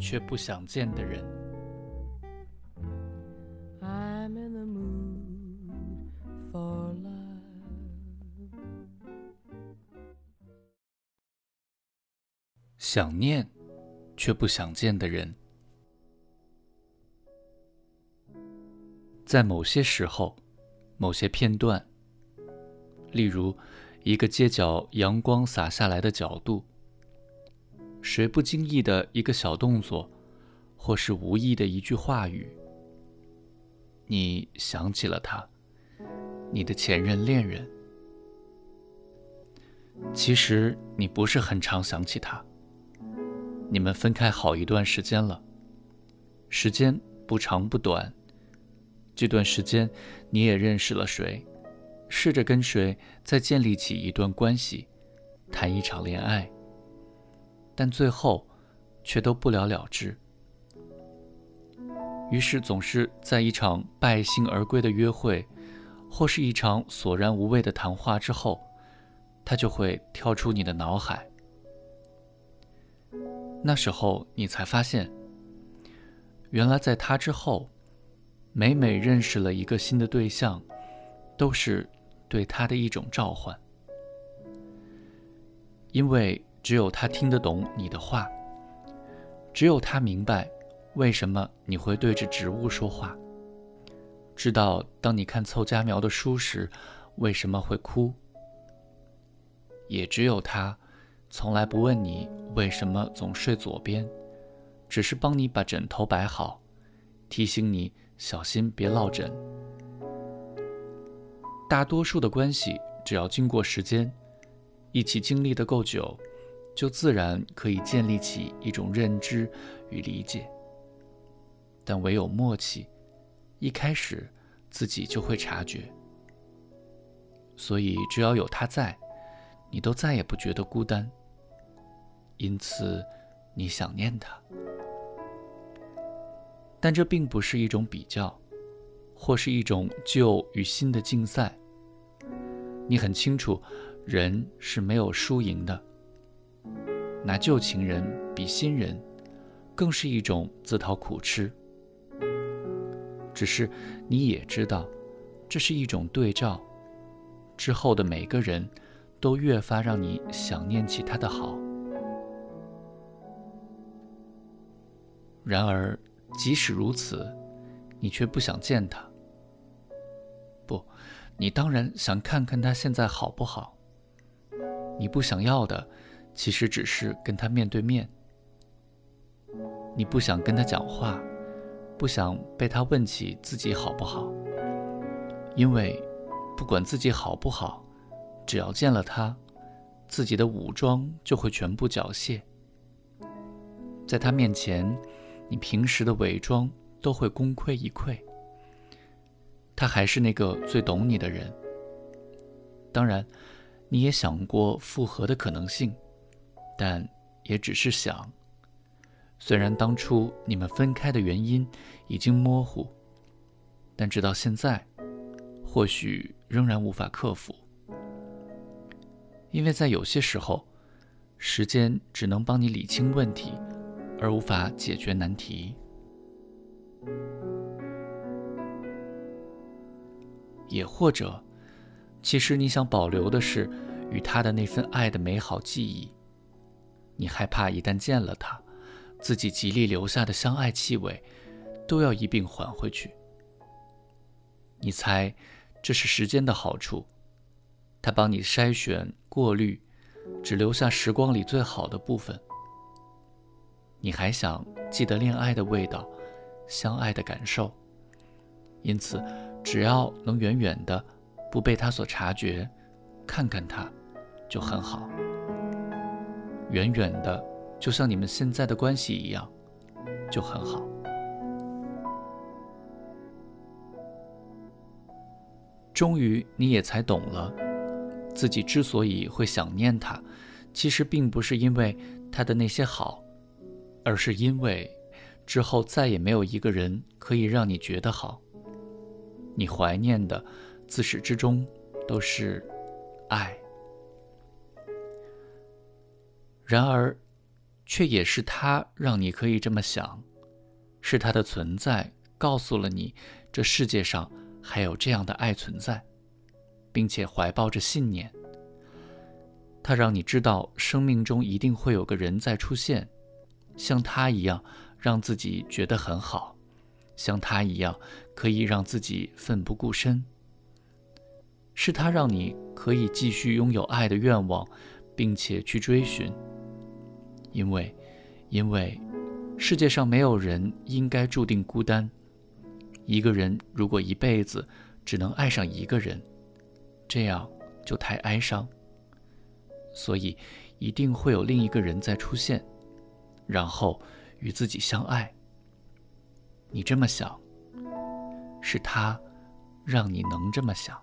却不想见的人。想念却不想见的人，在某些时候、某些片段，例如一个街角阳光洒下来的角度。谁不经意的一个小动作，或是无意的一句话语，你想起了他，你的前任恋人。其实你不是很常想起他。你们分开好一段时间了，时间不长不短。这段时间你也认识了谁，试着跟谁再建立起一段关系，谈一场恋爱。但最后，却都不了了之。于是，总是在一场败兴而归的约会，或是一场索然无味的谈话之后，他就会跳出你的脑海。那时候，你才发现，原来在他之后，每每认识了一个新的对象，都是对他的一种召唤，因为。只有他听得懂你的话，只有他明白为什么你会对着植物说话，知道当你看凑佳苗的书时为什么会哭，也只有他从来不问你为什么总睡左边，只是帮你把枕头摆好，提醒你小心别落枕。大多数的关系，只要经过时间，一起经历的够久。就自然可以建立起一种认知与理解，但唯有默契，一开始自己就会察觉。所以只要有他在，你都再也不觉得孤单。因此，你想念他。但这并不是一种比较，或是一种旧与新的竞赛。你很清楚，人是没有输赢的。拿旧情人比新人，更是一种自讨苦吃。只是你也知道，这是一种对照，之后的每个人都越发让你想念起他的好。然而，即使如此，你却不想见他。不，你当然想看看他现在好不好。你不想要的。其实只是跟他面对面，你不想跟他讲话，不想被他问起自己好不好，因为不管自己好不好，只要见了他，自己的武装就会全部缴械。在他面前，你平时的伪装都会功亏一篑。他还是那个最懂你的人。当然，你也想过复合的可能性。但也只是想。虽然当初你们分开的原因已经模糊，但直到现在，或许仍然无法克服。因为在有些时候，时间只能帮你理清问题，而无法解决难题。也或者，其实你想保留的是与他的那份爱的美好记忆。你害怕一旦见了他，自己极力留下的相爱气味，都要一并还回去。你猜，这是时间的好处，他帮你筛选、过滤，只留下时光里最好的部分。你还想记得恋爱的味道，相爱的感受，因此，只要能远远的，不被他所察觉，看看他，就很好。远远的就像你们现在的关系一样就很好。终于你也才懂了自己之所以会想念他其实并不是因为他的那些好而是因为之后再也没有一个人可以让你觉得好。你怀念的自始至终都是爱。然而，却也是他让你可以这么想，是他的存在告诉了你，这世界上还有这样的爱存在，并且怀抱着信念。他让你知道，生命中一定会有个人在出现，像他一样让自己觉得很好，像他一样可以让自己奋不顾身。是他让你可以继续拥有爱的愿望，并且去追寻。因为，因为世界上没有人应该注定孤单。一个人如果一辈子只能爱上一个人，这样就太哀伤。所以，一定会有另一个人在出现，然后与自己相爱。你这么想，是他让你能这么想。